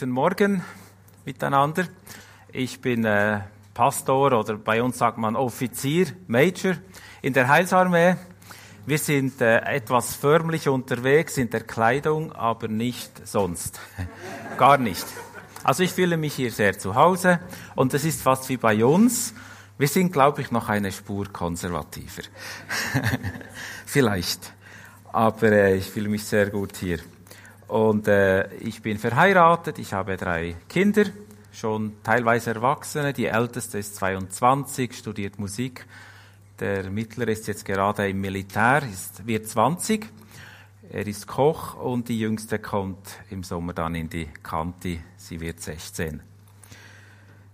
guten Morgen miteinander. Ich bin äh, Pastor oder bei uns sagt man Offizier, Major in der Heilsarmee. Wir sind äh, etwas förmlich unterwegs in der Kleidung, aber nicht sonst. Gar nicht. Also ich fühle mich hier sehr zu Hause und es ist fast wie bei uns. Wir sind, glaube ich, noch eine Spur konservativer. Vielleicht. Aber äh, ich fühle mich sehr gut hier. Und äh, ich bin verheiratet, ich habe drei Kinder, schon teilweise Erwachsene. Die älteste ist 22, studiert Musik. Der mittlere ist jetzt gerade im Militär, ist, wird 20. Er ist Koch und die jüngste kommt im Sommer dann in die Kanti. Sie wird 16.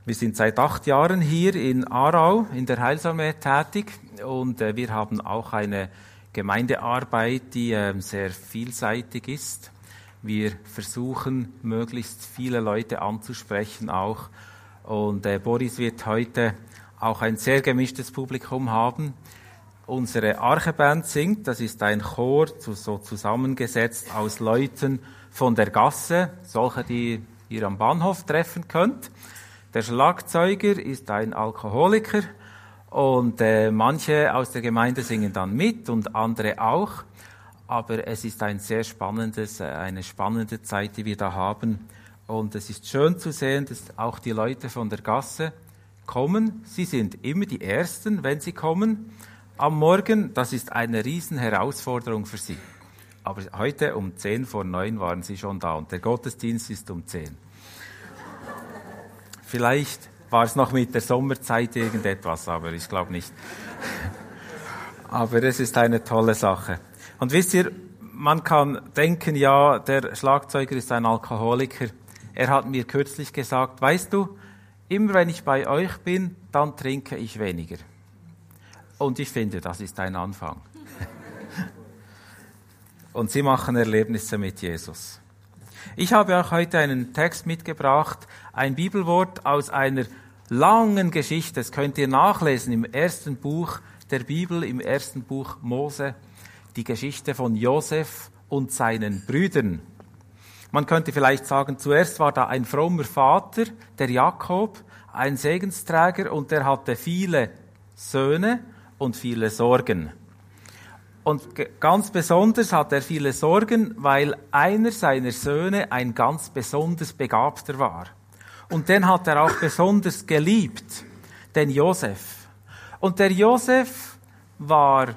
Wir sind seit acht Jahren hier in Aarau in der Heilsarmee tätig und äh, wir haben auch eine Gemeindearbeit, die äh, sehr vielseitig ist. Wir versuchen, möglichst viele Leute anzusprechen auch. Und äh, Boris wird heute auch ein sehr gemischtes Publikum haben. Unsere Archeband singt, das ist ein Chor, so zusammengesetzt aus Leuten von der Gasse, solche, die ihr am Bahnhof treffen könnt. Der Schlagzeuger ist ein Alkoholiker und äh, manche aus der Gemeinde singen dann mit und andere auch aber es ist ein sehr spannendes, äh, eine spannende Zeit, die wir da haben. Und es ist schön zu sehen, dass auch die Leute von der Gasse kommen. Sie sind immer die Ersten, wenn sie kommen. Am Morgen, das ist eine riesen Herausforderung für sie. Aber heute um zehn vor neun waren sie schon da und der Gottesdienst ist um zehn. Vielleicht war es noch mit der Sommerzeit irgendetwas, aber ich glaube nicht. Aber es ist eine tolle Sache. Und wisst ihr, man kann denken, ja, der Schlagzeuger ist ein Alkoholiker. Er hat mir kürzlich gesagt, weißt du, immer wenn ich bei euch bin, dann trinke ich weniger. Und ich finde, das ist ein Anfang. Und sie machen Erlebnisse mit Jesus. Ich habe auch heute einen Text mitgebracht, ein Bibelwort aus einer langen Geschichte. Das könnt ihr nachlesen im ersten Buch der Bibel, im ersten Buch Mose die Geschichte von Josef und seinen Brüdern. Man könnte vielleicht sagen, zuerst war da ein frommer Vater, der Jakob, ein Segensträger und der hatte viele Söhne und viele Sorgen. Und ganz besonders hat er viele Sorgen, weil einer seiner Söhne ein ganz besonders Begabter war. Und den hat er auch besonders geliebt, den Josef. Und der Josef war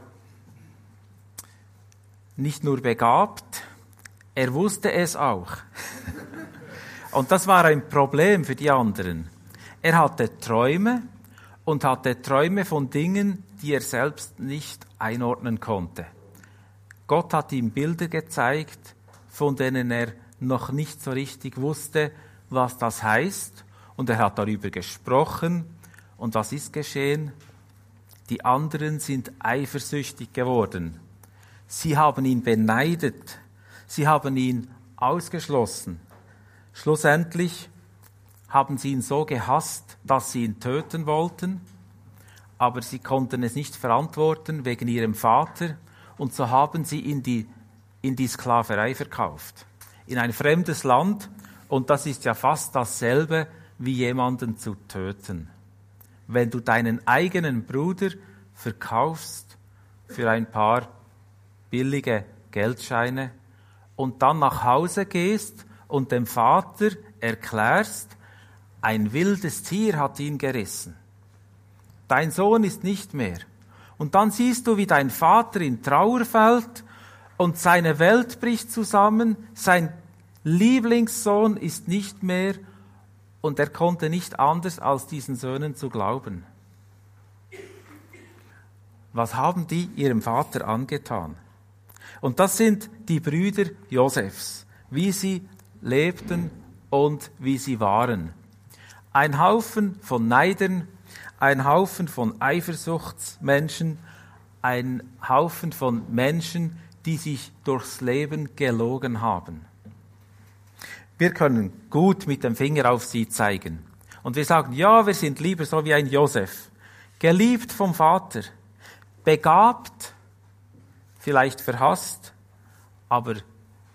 nicht nur begabt, er wusste es auch. Und das war ein Problem für die anderen. Er hatte Träume und hatte Träume von Dingen, die er selbst nicht einordnen konnte. Gott hat ihm Bilder gezeigt, von denen er noch nicht so richtig wusste, was das heißt. Und er hat darüber gesprochen. Und was ist geschehen? Die anderen sind eifersüchtig geworden. Sie haben ihn beneidet. Sie haben ihn ausgeschlossen. Schlussendlich haben sie ihn so gehasst, dass sie ihn töten wollten, aber sie konnten es nicht verantworten wegen ihrem Vater und so haben sie ihn die, in die Sklaverei verkauft. In ein fremdes Land und das ist ja fast dasselbe wie jemanden zu töten. Wenn du deinen eigenen Bruder verkaufst für ein paar billige Geldscheine und dann nach Hause gehst und dem Vater erklärst, ein wildes Tier hat ihn gerissen. Dein Sohn ist nicht mehr. Und dann siehst du, wie dein Vater in Trauer fällt und seine Welt bricht zusammen, sein Lieblingssohn ist nicht mehr und er konnte nicht anders als diesen Söhnen zu glauben. Was haben die ihrem Vater angetan? Und das sind die Brüder Josefs, wie sie lebten und wie sie waren. Ein Haufen von Neidern, ein Haufen von Eifersuchtsmenschen, ein Haufen von Menschen, die sich durchs Leben gelogen haben. Wir können gut mit dem Finger auf sie zeigen. Und wir sagen, ja, wir sind lieber so wie ein Josef. Geliebt vom Vater, begabt vielleicht verhasst, aber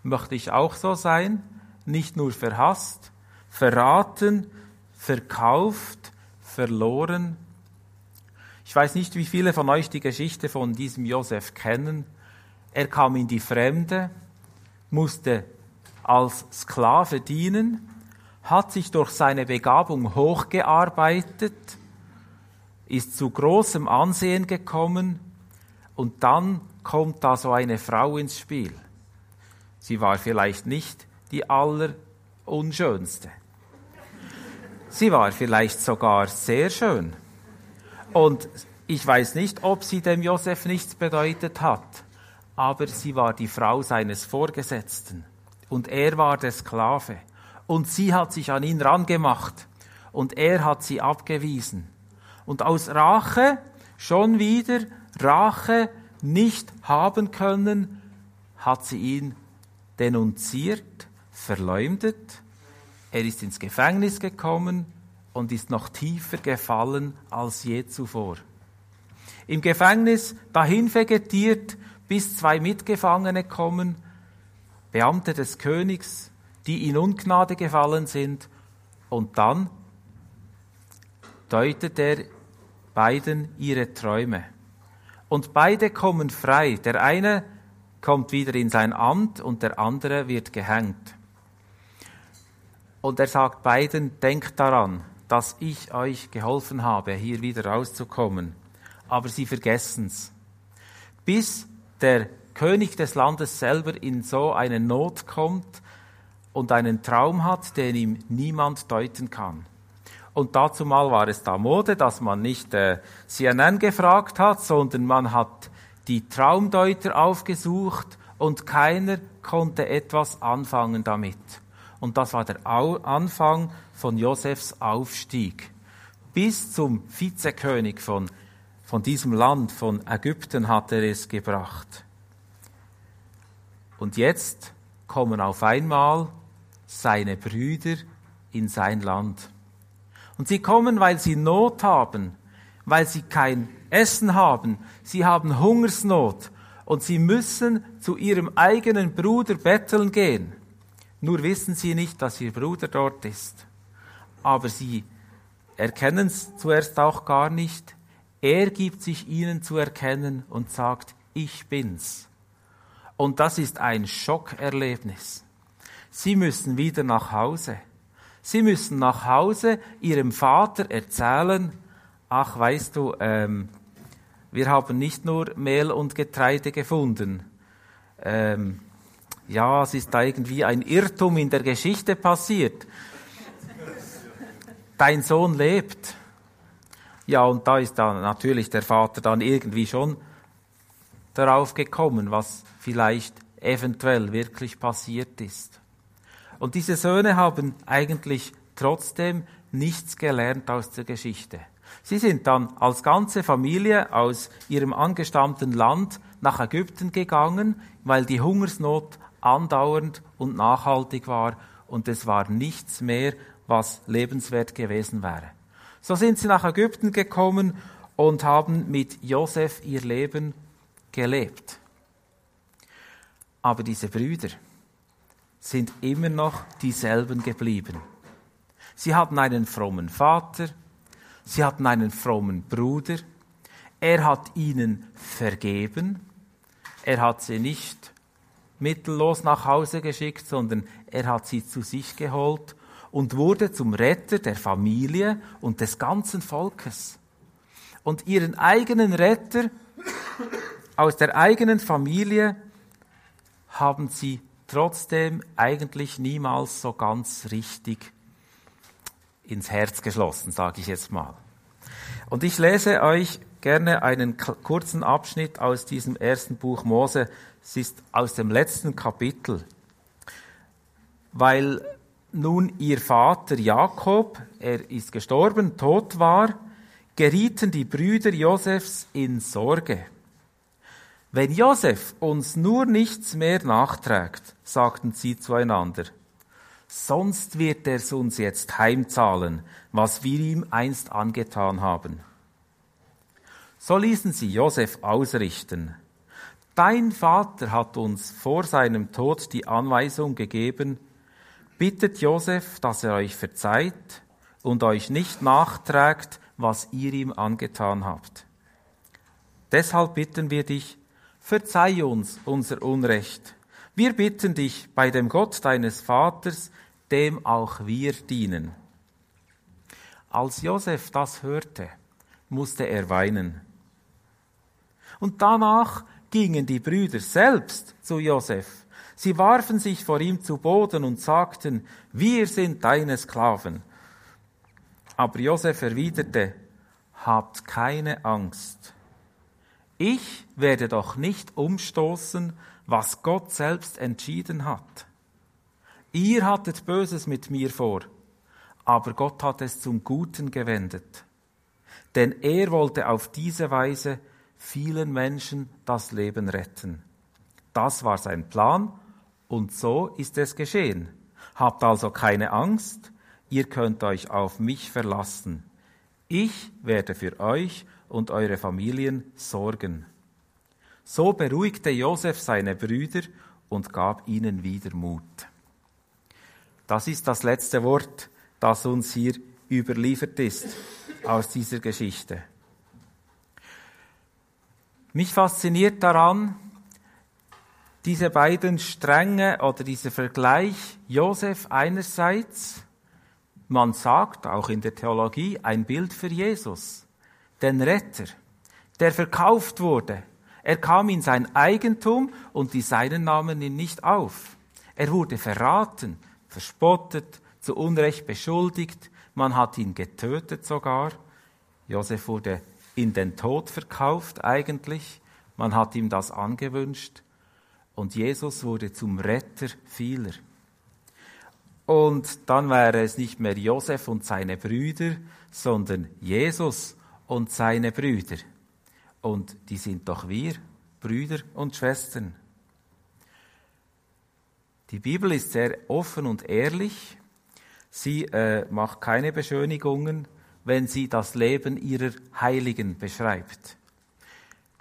möchte ich auch so sein? nicht nur verhasst, verraten, verkauft, verloren. Ich weiß nicht, wie viele von euch die Geschichte von diesem Josef kennen. Er kam in die Fremde, musste als Sklave dienen, hat sich durch seine Begabung hochgearbeitet, ist zu großem Ansehen gekommen und dann kommt da so eine Frau ins Spiel. Sie war vielleicht nicht die allerunschönste. Sie war vielleicht sogar sehr schön. Und ich weiß nicht, ob sie dem Josef nichts bedeutet hat, aber sie war die Frau seines Vorgesetzten und er war der Sklave und sie hat sich an ihn rangemacht und er hat sie abgewiesen. Und aus Rache schon wieder Rache nicht haben können, hat sie ihn denunziert, verleumdet, er ist ins Gefängnis gekommen und ist noch tiefer gefallen als je zuvor. Im Gefängnis dahin vegetiert, bis zwei Mitgefangene kommen, Beamte des Königs, die in Ungnade gefallen sind, und dann deutet er beiden ihre Träume. Und beide kommen frei. Der eine kommt wieder in sein Amt und der andere wird gehängt. Und er sagt beiden, denkt daran, dass ich euch geholfen habe, hier wieder rauszukommen. Aber sie vergessen's. Bis der König des Landes selber in so eine Not kommt und einen Traum hat, den ihm niemand deuten kann. Und dazu mal war es da Mode, dass man nicht äh, CNN gefragt hat, sondern man hat die Traumdeuter aufgesucht und keiner konnte etwas anfangen damit. Und das war der Anfang von Josefs Aufstieg. Bis zum Vizekönig von, von diesem Land, von Ägypten, hat er es gebracht. Und jetzt kommen auf einmal seine Brüder in sein Land. Und sie kommen, weil sie Not haben, weil sie kein Essen haben, sie haben Hungersnot und sie müssen zu ihrem eigenen Bruder betteln gehen. Nur wissen sie nicht, dass ihr Bruder dort ist. Aber sie erkennen es zuerst auch gar nicht. Er gibt sich ihnen zu erkennen und sagt, ich bin's. Und das ist ein Schockerlebnis. Sie müssen wieder nach Hause. Sie müssen nach Hause ihrem Vater erzählen, ach weißt du, ähm, wir haben nicht nur Mehl und Getreide gefunden. Ähm, ja, es ist da irgendwie ein Irrtum in der Geschichte passiert. Dein Sohn lebt. Ja, und da ist dann natürlich der Vater dann irgendwie schon darauf gekommen, was vielleicht eventuell wirklich passiert ist. Und diese Söhne haben eigentlich trotzdem nichts gelernt aus der Geschichte. Sie sind dann als ganze Familie aus ihrem angestammten Land nach Ägypten gegangen, weil die Hungersnot andauernd und nachhaltig war und es war nichts mehr, was lebenswert gewesen wäre. So sind sie nach Ägypten gekommen und haben mit Josef ihr Leben gelebt. Aber diese Brüder sind immer noch dieselben geblieben. Sie hatten einen frommen Vater, sie hatten einen frommen Bruder, er hat ihnen vergeben, er hat sie nicht mittellos nach Hause geschickt, sondern er hat sie zu sich geholt und wurde zum Retter der Familie und des ganzen Volkes. Und ihren eigenen Retter aus der eigenen Familie haben sie trotzdem eigentlich niemals so ganz richtig ins Herz geschlossen, sage ich jetzt mal. Und ich lese euch gerne einen kurzen Abschnitt aus diesem ersten Buch Mose. Es ist aus dem letzten Kapitel. Weil nun ihr Vater Jakob, er ist gestorben, tot war, gerieten die Brüder Josefs in Sorge. Wenn Josef uns nur nichts mehr nachträgt, sagten sie zueinander, sonst wird er uns jetzt heimzahlen, was wir ihm einst angetan haben. So ließen sie Josef ausrichten. Dein Vater hat uns vor seinem Tod die Anweisung gegeben, Bittet Josef, dass er euch verzeiht und euch nicht nachträgt, was ihr ihm angetan habt. Deshalb bitten wir dich, verzeih uns unser Unrecht. Wir bitten dich bei dem Gott deines Vaters, dem auch wir dienen. Als Josef das hörte, musste er weinen. Und danach gingen die Brüder selbst zu Josef. Sie warfen sich vor ihm zu Boden und sagten, wir sind deine Sklaven. Aber Josef erwiderte, habt keine Angst. Ich werde doch nicht umstoßen, was Gott selbst entschieden hat. Ihr hattet Böses mit mir vor, aber Gott hat es zum Guten gewendet. Denn er wollte auf diese Weise vielen Menschen das Leben retten. Das war sein Plan und so ist es geschehen. Habt also keine Angst, ihr könnt euch auf mich verlassen. Ich werde für euch und eure Familien sorgen. So beruhigte Josef seine Brüder und gab ihnen wieder Mut. Das ist das letzte Wort, das uns hier überliefert ist aus dieser Geschichte. Mich fasziniert daran, diese beiden Stränge oder dieser Vergleich Josef einerseits, man sagt auch in der Theologie ein Bild für Jesus, den Retter, der verkauft wurde. Er kam in sein Eigentum und die Seinen nahmen ihn nicht auf. Er wurde verraten, verspottet, zu Unrecht beschuldigt, man hat ihn getötet sogar. Josef wurde in den Tod verkauft eigentlich. Man hat ihm das angewünscht. Und Jesus wurde zum Retter vieler. Und dann wäre es nicht mehr Josef und seine Brüder, sondern Jesus und seine Brüder. Und die sind doch wir, Brüder und Schwestern. Die Bibel ist sehr offen und ehrlich. Sie äh, macht keine Beschönigungen, wenn sie das Leben ihrer Heiligen beschreibt.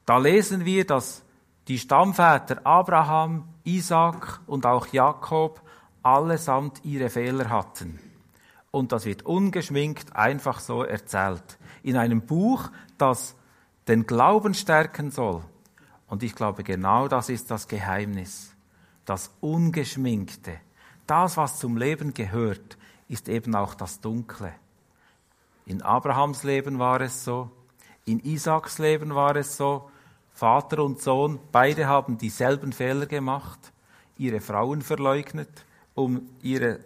Da lesen wir, dass die Stammväter Abraham, Isaac und auch Jakob allesamt ihre Fehler hatten. Und das wird ungeschminkt einfach so erzählt. In einem Buch, das den Glauben stärken soll. Und ich glaube, genau das ist das Geheimnis. Das Ungeschminkte. Das, was zum Leben gehört, ist eben auch das Dunkle. In Abrahams Leben war es so, in Isaaks Leben war es so, Vater und Sohn, beide haben dieselben Fehler gemacht, ihre Frauen verleugnet, um ihre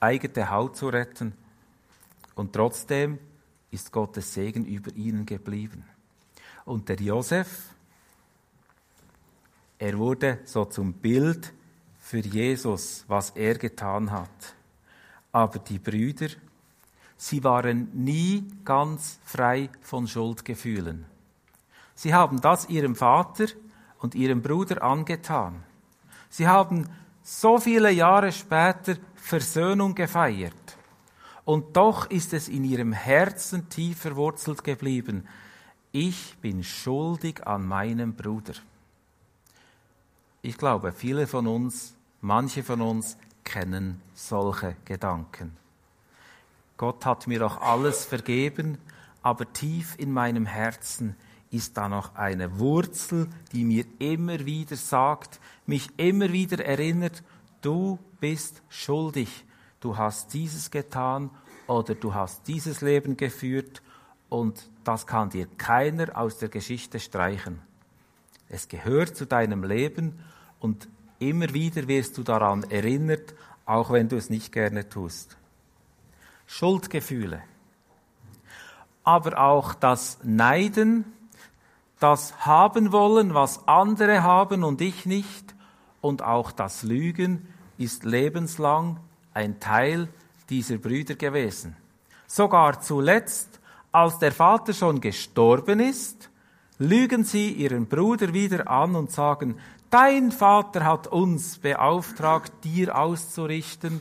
eigene Haut zu retten. Und trotzdem ist Gottes Segen über ihnen geblieben. Und der Josef, er wurde so zum Bild für Jesus, was er getan hat. Aber die Brüder, sie waren nie ganz frei von Schuldgefühlen. Sie haben das ihrem Vater und ihrem Bruder angetan. Sie haben so viele Jahre später Versöhnung gefeiert. Und doch ist es in ihrem Herzen tief verwurzelt geblieben. Ich bin schuldig an meinem Bruder. Ich glaube, viele von uns, manche von uns kennen solche Gedanken. Gott hat mir auch alles vergeben, aber tief in meinem Herzen ist da noch eine Wurzel, die mir immer wieder sagt, mich immer wieder erinnert, du bist schuldig, du hast dieses getan oder du hast dieses Leben geführt und das kann dir keiner aus der Geschichte streichen. Es gehört zu deinem Leben und immer wieder wirst du daran erinnert, auch wenn du es nicht gerne tust. Schuldgefühle, aber auch das Neiden, das Haben wollen, was andere haben und ich nicht, und auch das Lügen ist lebenslang ein Teil dieser Brüder gewesen. Sogar zuletzt, als der Vater schon gestorben ist, lügen sie ihren Bruder wieder an und sagen, dein Vater hat uns beauftragt, dir auszurichten,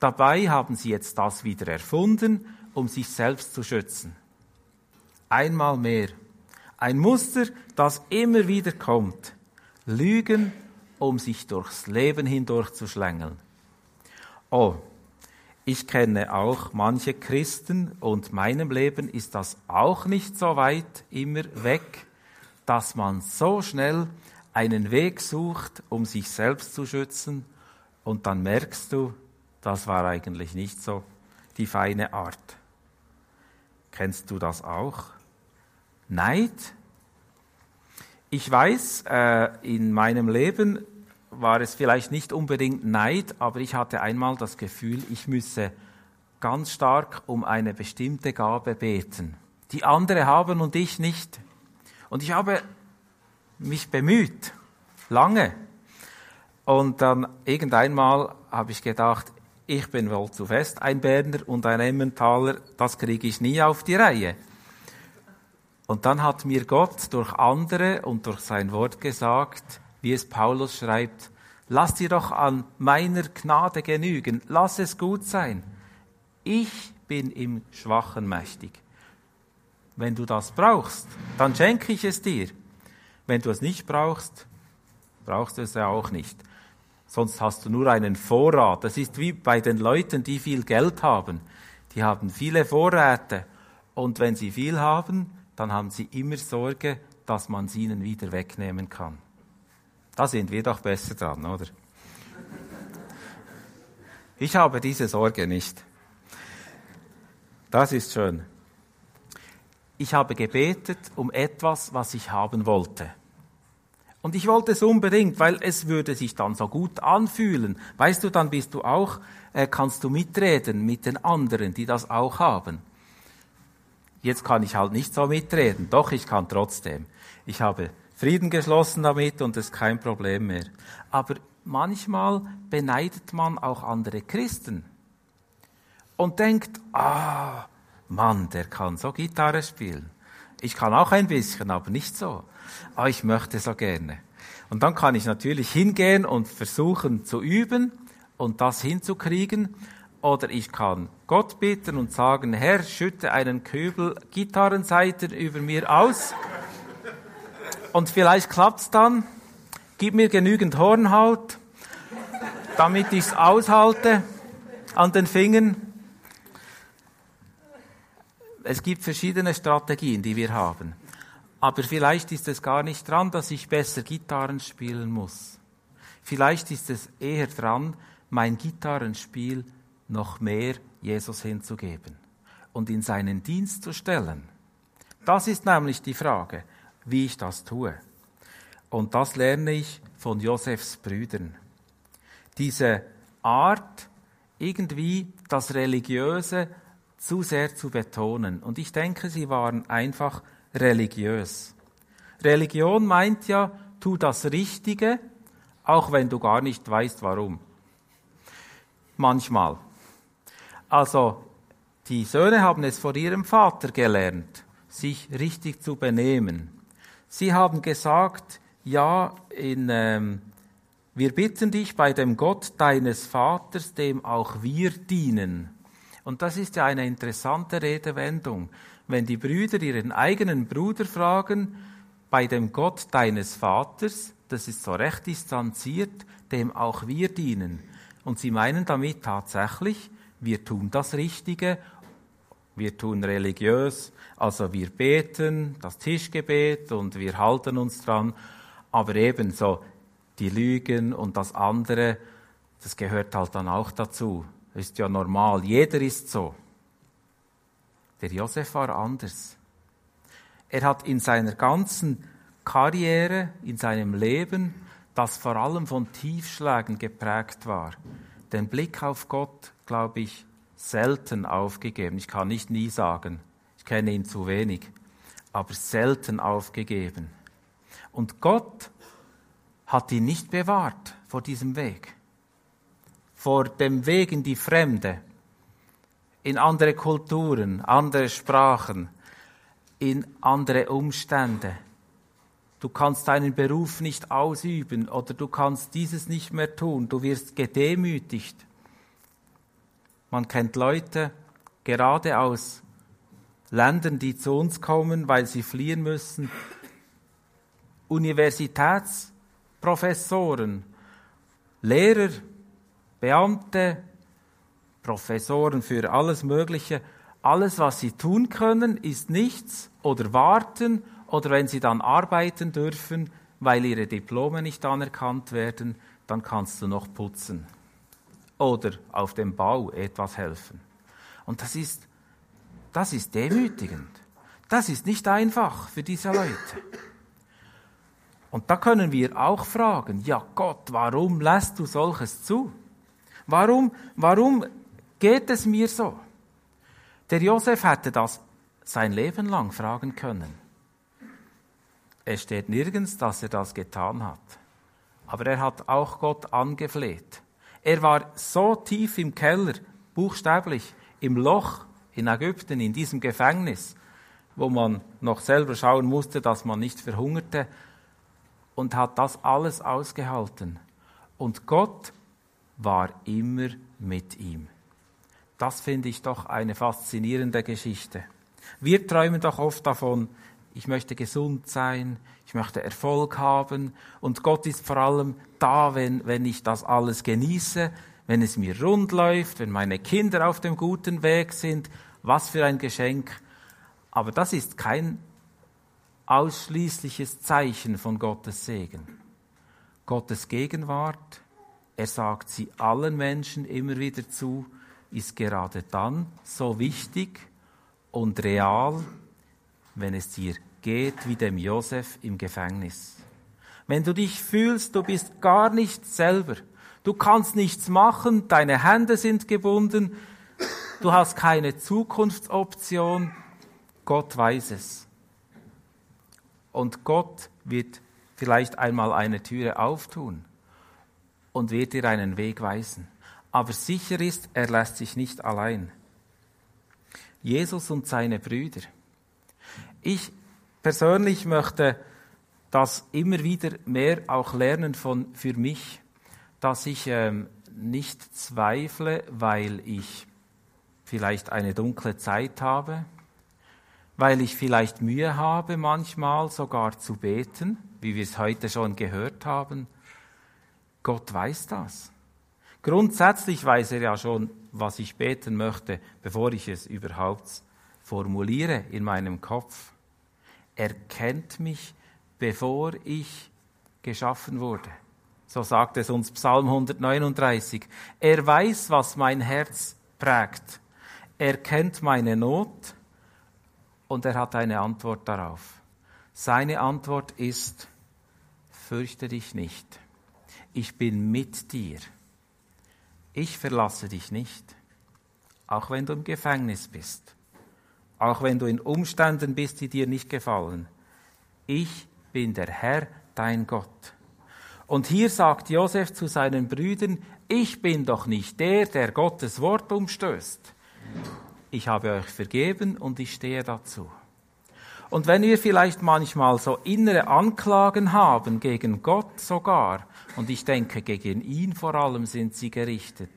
Dabei haben sie jetzt das wieder erfunden, um sich selbst zu schützen. Einmal mehr. Ein Muster, das immer wieder kommt. Lügen, um sich durchs Leben hindurch zu schlängeln. Oh, ich kenne auch manche Christen und meinem Leben ist das auch nicht so weit immer weg, dass man so schnell einen Weg sucht, um sich selbst zu schützen und dann merkst du, das war eigentlich nicht so die feine Art. Kennst du das auch? Neid? Ich weiß, äh, in meinem Leben war es vielleicht nicht unbedingt Neid, aber ich hatte einmal das Gefühl, ich müsse ganz stark um eine bestimmte Gabe beten, die andere haben und ich nicht. Und ich habe mich bemüht, lange. Und dann irgendeinmal habe ich gedacht, ich bin wohl zu fest ein Berner und ein Emmentaler, das kriege ich nie auf die Reihe. Und dann hat mir Gott durch andere und durch sein Wort gesagt, wie es Paulus schreibt, lass dir doch an meiner Gnade genügen, lass es gut sein. Ich bin im Schwachen mächtig. Wenn du das brauchst, dann schenke ich es dir. Wenn du es nicht brauchst, brauchst du es ja auch nicht. Sonst hast du nur einen Vorrat. Das ist wie bei den Leuten, die viel Geld haben. Die haben viele Vorräte. Und wenn sie viel haben, dann haben sie immer Sorge, dass man sie ihnen wieder wegnehmen kann. Da sind wir doch besser dran, oder? Ich habe diese Sorge nicht. Das ist schön. Ich habe gebetet um etwas, was ich haben wollte. Und ich wollte es unbedingt, weil es würde sich dann so gut anfühlen. Weißt du, dann bist du auch, äh, kannst du mitreden mit den anderen, die das auch haben. Jetzt kann ich halt nicht so mitreden, doch ich kann trotzdem. Ich habe Frieden geschlossen damit und es ist kein Problem mehr. Aber manchmal beneidet man auch andere Christen und denkt, ah, Mann, der kann so Gitarre spielen. Ich kann auch ein bisschen, aber nicht so ah, ich möchte so gerne. Und dann kann ich natürlich hingehen und versuchen zu üben und das hinzukriegen. Oder ich kann Gott bitten und sagen, Herr, schütte einen Kübel Gitarrenseiten über mir aus. Und vielleicht klappt's dann. Gib mir genügend Hornhaut, damit ich's aushalte an den Fingern. Es gibt verschiedene Strategien, die wir haben. Aber vielleicht ist es gar nicht dran, dass ich besser Gitarren spielen muss. Vielleicht ist es eher dran, mein Gitarrenspiel noch mehr Jesus hinzugeben und in seinen Dienst zu stellen. Das ist nämlich die Frage, wie ich das tue. Und das lerne ich von Josefs Brüdern. Diese Art, irgendwie das Religiöse zu sehr zu betonen. Und ich denke, sie waren einfach religiös. Religion meint ja, tu das Richtige, auch wenn du gar nicht weißt, warum. Manchmal. Also, die Söhne haben es vor ihrem Vater gelernt, sich richtig zu benehmen. Sie haben gesagt, ja, in, ähm, wir bitten dich bei dem Gott deines Vaters, dem auch wir dienen. Und das ist ja eine interessante Redewendung wenn die Brüder ihren eigenen Bruder fragen, bei dem Gott deines Vaters, das ist so recht distanziert, dem auch wir dienen. Und sie meinen damit tatsächlich, wir tun das Richtige, wir tun religiös, also wir beten, das Tischgebet und wir halten uns dran, aber ebenso die Lügen und das andere, das gehört halt dann auch dazu. Ist ja normal, jeder ist so. Der Josef war anders. Er hat in seiner ganzen Karriere, in seinem Leben, das vor allem von Tiefschlägen geprägt war, den Blick auf Gott, glaube ich, selten aufgegeben. Ich kann nicht nie sagen, ich kenne ihn zu wenig, aber selten aufgegeben. Und Gott hat ihn nicht bewahrt vor diesem Weg, vor dem Weg in die Fremde, in andere Kulturen, andere Sprachen, in andere Umstände. Du kannst deinen Beruf nicht ausüben oder du kannst dieses nicht mehr tun. Du wirst gedemütigt. Man kennt Leute, gerade aus Ländern, die zu uns kommen, weil sie fliehen müssen. Universitätsprofessoren, Lehrer, Beamte, Professoren für alles Mögliche. Alles, was sie tun können, ist nichts oder warten oder wenn sie dann arbeiten dürfen, weil ihre Diplome nicht anerkannt werden, dann kannst du noch putzen oder auf dem Bau etwas helfen. Und das ist, das ist demütigend. Das ist nicht einfach für diese Leute. Und da können wir auch fragen, ja Gott, warum lässt du solches zu? Warum, warum geht es mir so? Der Josef hätte das sein Leben lang fragen können. Es steht nirgends, dass er das getan hat. Aber er hat auch Gott angefleht. Er war so tief im Keller, buchstäblich, im Loch in Ägypten, in diesem Gefängnis, wo man noch selber schauen musste, dass man nicht verhungerte, und hat das alles ausgehalten. Und Gott war immer mit ihm. Das finde ich doch eine faszinierende Geschichte. Wir träumen doch oft davon, ich möchte gesund sein, ich möchte Erfolg haben und Gott ist vor allem da, wenn, wenn ich das alles genieße, wenn es mir rund läuft, wenn meine Kinder auf dem guten Weg sind, was für ein Geschenk. Aber das ist kein ausschließliches Zeichen von Gottes Segen. Gottes Gegenwart, er sagt sie allen Menschen immer wieder zu, ist gerade dann so wichtig und real, wenn es dir geht wie dem Josef im Gefängnis. Wenn du dich fühlst, du bist gar nicht selber, du kannst nichts machen, deine Hände sind gebunden, du hast keine Zukunftsoption, Gott weiß es. Und Gott wird vielleicht einmal eine Türe auftun und wird dir einen Weg weisen. Aber sicher ist, er lässt sich nicht allein. Jesus und seine Brüder. Ich persönlich möchte das immer wieder mehr auch lernen von für mich, dass ich ähm, nicht zweifle, weil ich vielleicht eine dunkle Zeit habe, weil ich vielleicht Mühe habe, manchmal sogar zu beten, wie wir es heute schon gehört haben. Gott weiß das. Grundsätzlich weiß er ja schon, was ich beten möchte, bevor ich es überhaupt formuliere in meinem Kopf. Er kennt mich, bevor ich geschaffen wurde. So sagt es uns Psalm 139. Er weiß, was mein Herz prägt. Er kennt meine Not und er hat eine Antwort darauf. Seine Antwort ist, fürchte dich nicht. Ich bin mit dir. Ich verlasse dich nicht, auch wenn du im Gefängnis bist, auch wenn du in Umständen bist, die dir nicht gefallen. Ich bin der Herr, dein Gott. Und hier sagt Josef zu seinen Brüdern, ich bin doch nicht der, der Gottes Wort umstößt ich habe euch vergeben und ich stehe dazu. Und wenn wir vielleicht manchmal so innere Anklagen haben, gegen Gott sogar, und ich denke, gegen ihn vor allem sind sie gerichtet.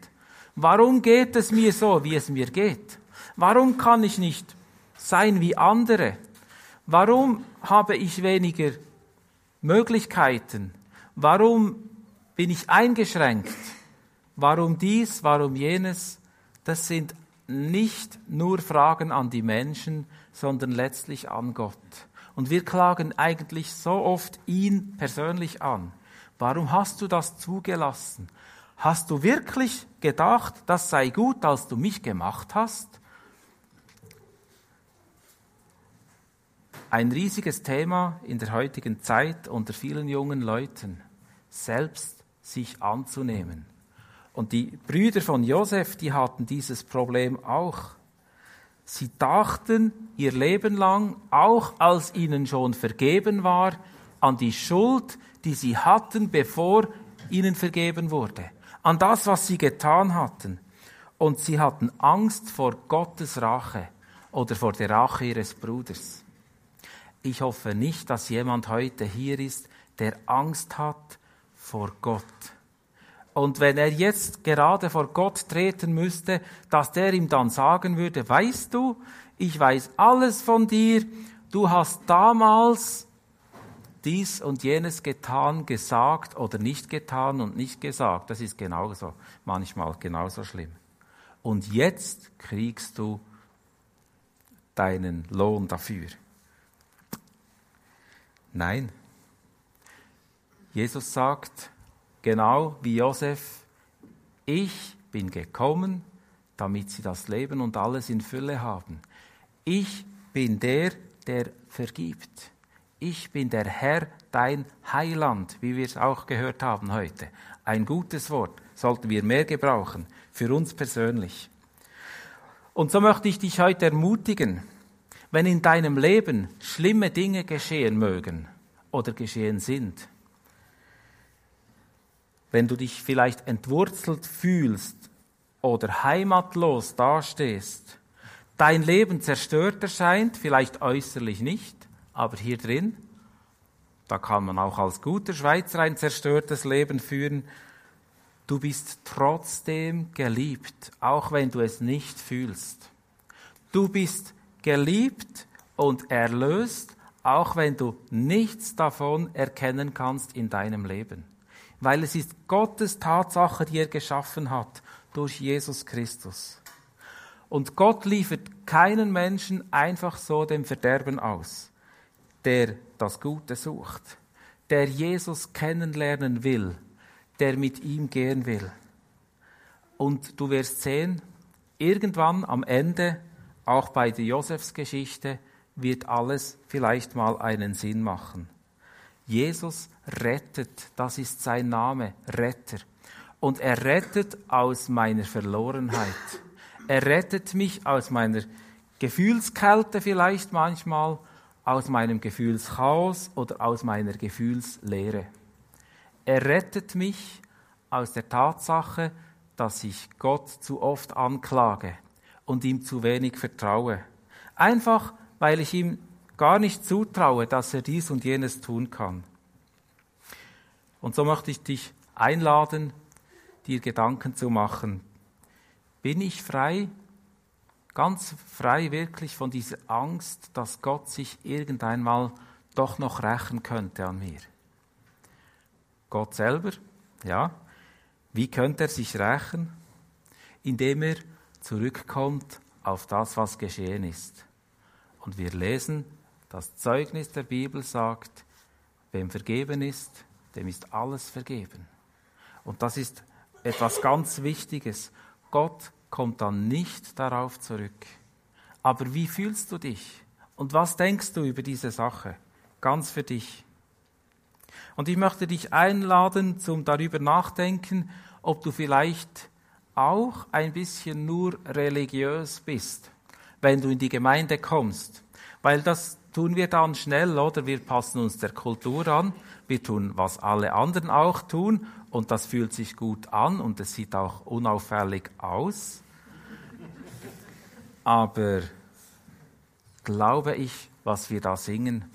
Warum geht es mir so, wie es mir geht? Warum kann ich nicht sein wie andere? Warum habe ich weniger Möglichkeiten? Warum bin ich eingeschränkt? Warum dies, warum jenes? Das sind nicht nur Fragen an die Menschen, sondern letztlich an Gott. Und wir klagen eigentlich so oft ihn persönlich an. Warum hast du das zugelassen? Hast du wirklich gedacht, das sei gut, als du mich gemacht hast? Ein riesiges Thema in der heutigen Zeit unter vielen jungen Leuten, selbst sich anzunehmen. Und die Brüder von Josef, die hatten dieses Problem auch. Sie dachten ihr Leben lang, auch als ihnen schon vergeben war, an die Schuld, die sie hatten, bevor ihnen vergeben wurde, an das, was sie getan hatten. Und sie hatten Angst vor Gottes Rache oder vor der Rache ihres Bruders. Ich hoffe nicht, dass jemand heute hier ist, der Angst hat vor Gott und wenn er jetzt gerade vor Gott treten müsste, dass der ihm dann sagen würde, weißt du, ich weiß alles von dir, du hast damals dies und jenes getan, gesagt oder nicht getan und nicht gesagt. Das ist genauso, manchmal genauso schlimm. und jetzt kriegst du deinen Lohn dafür. Nein. Jesus sagt, genau wie Josef, ich bin gekommen, damit sie das Leben und alles in Fülle haben. Ich bin der, der vergibt. Ich bin der Herr, dein Heiland, wie wir es auch gehört haben heute. Ein gutes Wort, sollten wir mehr gebrauchen, für uns persönlich. Und so möchte ich dich heute ermutigen, wenn in deinem Leben schlimme Dinge geschehen mögen oder geschehen sind, wenn du dich vielleicht entwurzelt fühlst oder heimatlos dastehst, dein Leben zerstört erscheint, vielleicht äußerlich nicht, aber hier drin, da kann man auch als guter Schweizer ein zerstörtes Leben führen, du bist trotzdem geliebt, auch wenn du es nicht fühlst. Du bist geliebt und erlöst, auch wenn du nichts davon erkennen kannst in deinem Leben. Weil es ist Gottes Tatsache, die er geschaffen hat durch Jesus Christus. Und Gott liefert keinen Menschen einfach so dem Verderben aus, der das Gute sucht, der Jesus kennenlernen will, der mit ihm gehen will. Und du wirst sehen, irgendwann am Ende, auch bei der Josefsgeschichte, wird alles vielleicht mal einen Sinn machen. Jesus rettet, das ist sein Name, Retter. Und er rettet aus meiner Verlorenheit. Er rettet mich aus meiner Gefühlskälte vielleicht manchmal, aus meinem Gefühlschaos oder aus meiner Gefühlslehre. Er rettet mich aus der Tatsache, dass ich Gott zu oft anklage und ihm zu wenig vertraue. Einfach, weil ich ihm gar nicht zutraue, dass er dies und jenes tun kann. Und so möchte ich dich einladen, dir Gedanken zu machen. Bin ich frei, ganz frei wirklich von dieser Angst, dass Gott sich irgendeinmal doch noch rächen könnte an mir? Gott selber, ja. Wie könnte er sich rächen? Indem er zurückkommt auf das, was geschehen ist. Und wir lesen, das Zeugnis der Bibel sagt, wem vergeben ist, dem ist alles vergeben. Und das ist etwas ganz Wichtiges. Gott kommt dann nicht darauf zurück. Aber wie fühlst du dich? Und was denkst du über diese Sache? Ganz für dich. Und ich möchte dich einladen zum darüber nachdenken, ob du vielleicht auch ein bisschen nur religiös bist, wenn du in die Gemeinde kommst. Weil das tun wir dann schnell, oder? Wir passen uns der Kultur an, wir tun, was alle anderen auch tun, und das fühlt sich gut an und es sieht auch unauffällig aus. Aber glaube ich, was wir da singen,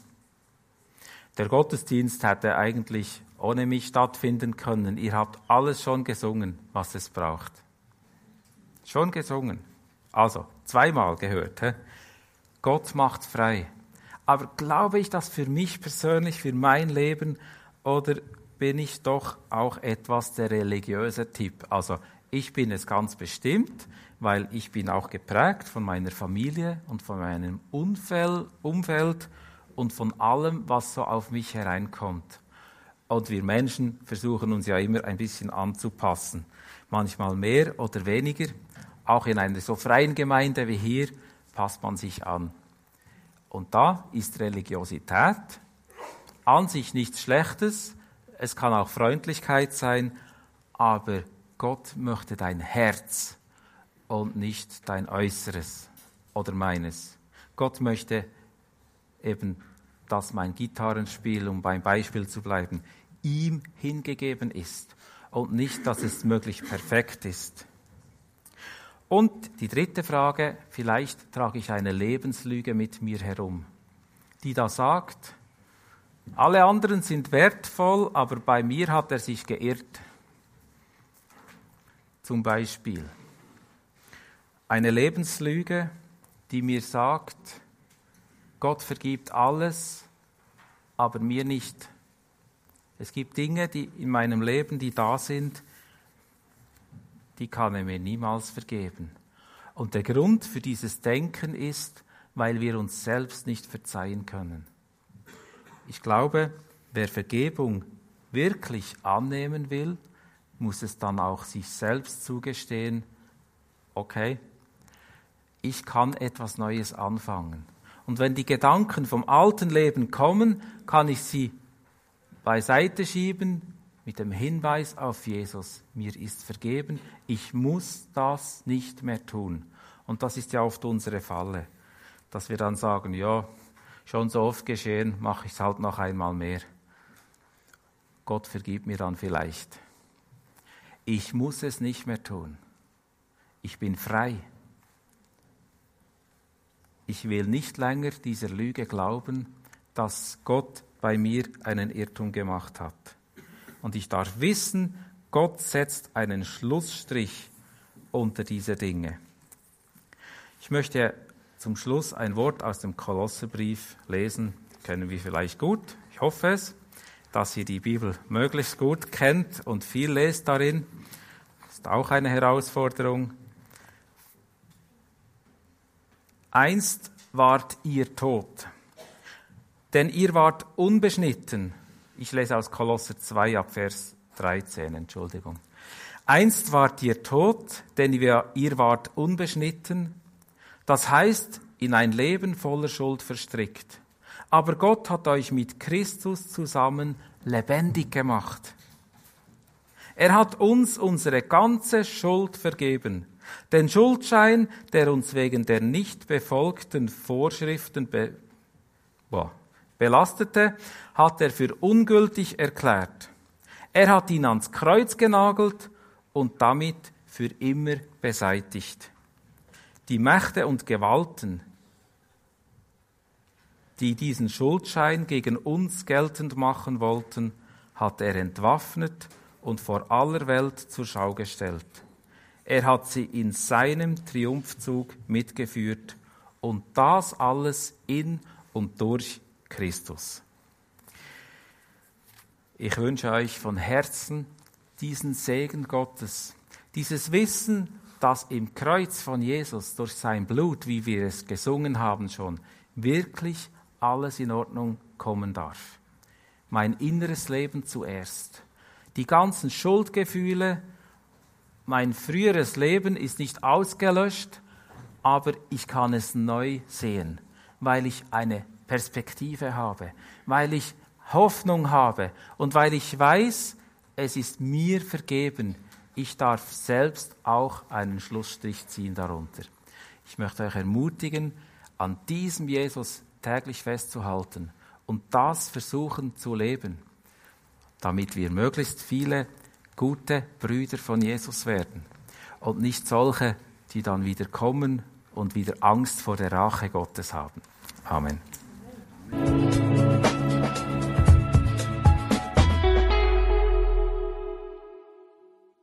der Gottesdienst hätte eigentlich ohne mich stattfinden können. Ihr habt alles schon gesungen, was es braucht. Schon gesungen. Also, zweimal gehört. He? Gott macht frei. Aber glaube ich das für mich persönlich, für mein Leben, oder bin ich doch auch etwas der religiöse Typ? Also, ich bin es ganz bestimmt, weil ich bin auch geprägt von meiner Familie und von meinem Umfeld und von allem, was so auf mich hereinkommt. Und wir Menschen versuchen uns ja immer ein bisschen anzupassen. Manchmal mehr oder weniger. Auch in einer so freien Gemeinde wie hier passt man sich an. Und da ist Religiosität an sich nichts Schlechtes. Es kann auch Freundlichkeit sein. Aber Gott möchte dein Herz und nicht dein Äußeres oder meines. Gott möchte eben dass mein Gitarrenspiel, um beim Beispiel zu bleiben, ihm hingegeben ist und nicht, dass es möglich perfekt ist. Und die dritte Frage, vielleicht trage ich eine Lebenslüge mit mir herum, die da sagt, alle anderen sind wertvoll, aber bei mir hat er sich geirrt. Zum Beispiel eine Lebenslüge, die mir sagt, Gott vergibt alles, aber mir nicht. Es gibt Dinge, die in meinem Leben, die da sind, die kann er mir niemals vergeben. Und der Grund für dieses Denken ist, weil wir uns selbst nicht verzeihen können. Ich glaube, wer Vergebung wirklich annehmen will, muss es dann auch sich selbst zugestehen, okay, ich kann etwas Neues anfangen. Und wenn die Gedanken vom alten Leben kommen, kann ich sie beiseite schieben mit dem Hinweis auf Jesus. Mir ist vergeben, ich muss das nicht mehr tun. Und das ist ja oft unsere Falle, dass wir dann sagen, ja, schon so oft geschehen, mache ich es halt noch einmal mehr. Gott vergibt mir dann vielleicht. Ich muss es nicht mehr tun. Ich bin frei. Ich will nicht länger dieser Lüge glauben, dass Gott bei mir einen Irrtum gemacht hat. Und ich darf wissen, Gott setzt einen Schlussstrich unter diese Dinge. Ich möchte zum Schluss ein Wort aus dem Kolosserbrief lesen. Kennen wir vielleicht gut. Ich hoffe es, dass ihr die Bibel möglichst gut kennt und viel lest darin. Ist auch eine Herausforderung. Einst wart ihr tot, denn ihr wart unbeschnitten. Ich lese aus Kolosser 2 ab Vers 13, Entschuldigung. Einst wart ihr tot, denn ihr wart unbeschnitten. Das heißt, in ein Leben voller Schuld verstrickt. Aber Gott hat euch mit Christus zusammen lebendig gemacht. Er hat uns unsere ganze Schuld vergeben. Den Schuldschein, der uns wegen der nicht befolgten Vorschriften be boah, belastete, hat er für ungültig erklärt. Er hat ihn ans Kreuz genagelt und damit für immer beseitigt. Die Mächte und Gewalten, die diesen Schuldschein gegen uns geltend machen wollten, hat er entwaffnet und vor aller Welt zur Schau gestellt. Er hat sie in seinem Triumphzug mitgeführt und das alles in und durch Christus. Ich wünsche euch von Herzen diesen Segen Gottes, dieses Wissen, dass im Kreuz von Jesus durch sein Blut, wie wir es gesungen haben schon, wirklich alles in Ordnung kommen darf. Mein inneres Leben zuerst. Die ganzen Schuldgefühle, mein früheres Leben ist nicht ausgelöscht, aber ich kann es neu sehen, weil ich eine Perspektive habe, weil ich Hoffnung habe und weil ich weiß, es ist mir vergeben. Ich darf selbst auch einen Schlussstrich ziehen darunter. Ich möchte euch ermutigen, an diesem Jesus täglich festzuhalten und das versuchen zu leben, damit wir möglichst viele gute Brüder von Jesus werden und nicht solche, die dann wieder kommen und wieder Angst vor der Rache Gottes haben. Amen. Bye.